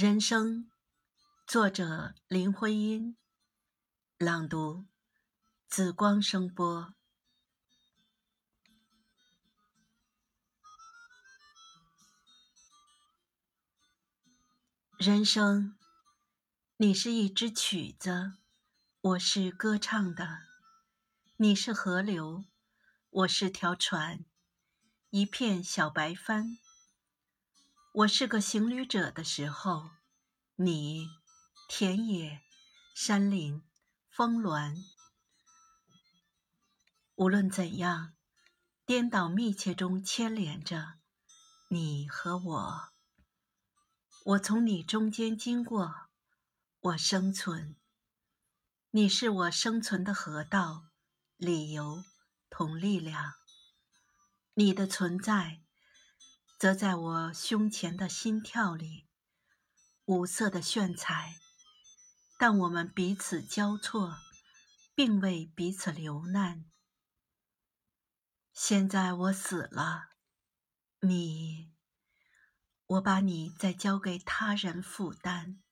人生，作者林徽因，朗读紫光声波。人生，你是一支曲子，我是歌唱的；你是河流，我是条船，一片小白帆。我是个行旅者的时候，你田野、山林、峰峦，无论怎样，颠倒密切中牵连着你和我。我从你中间经过，我生存。你是我生存的河道、理由同力量。你的存在。则在我胸前的心跳里，五色的炫彩。但我们彼此交错，并为彼此流难。现在我死了，你，我把你再交给他人负担。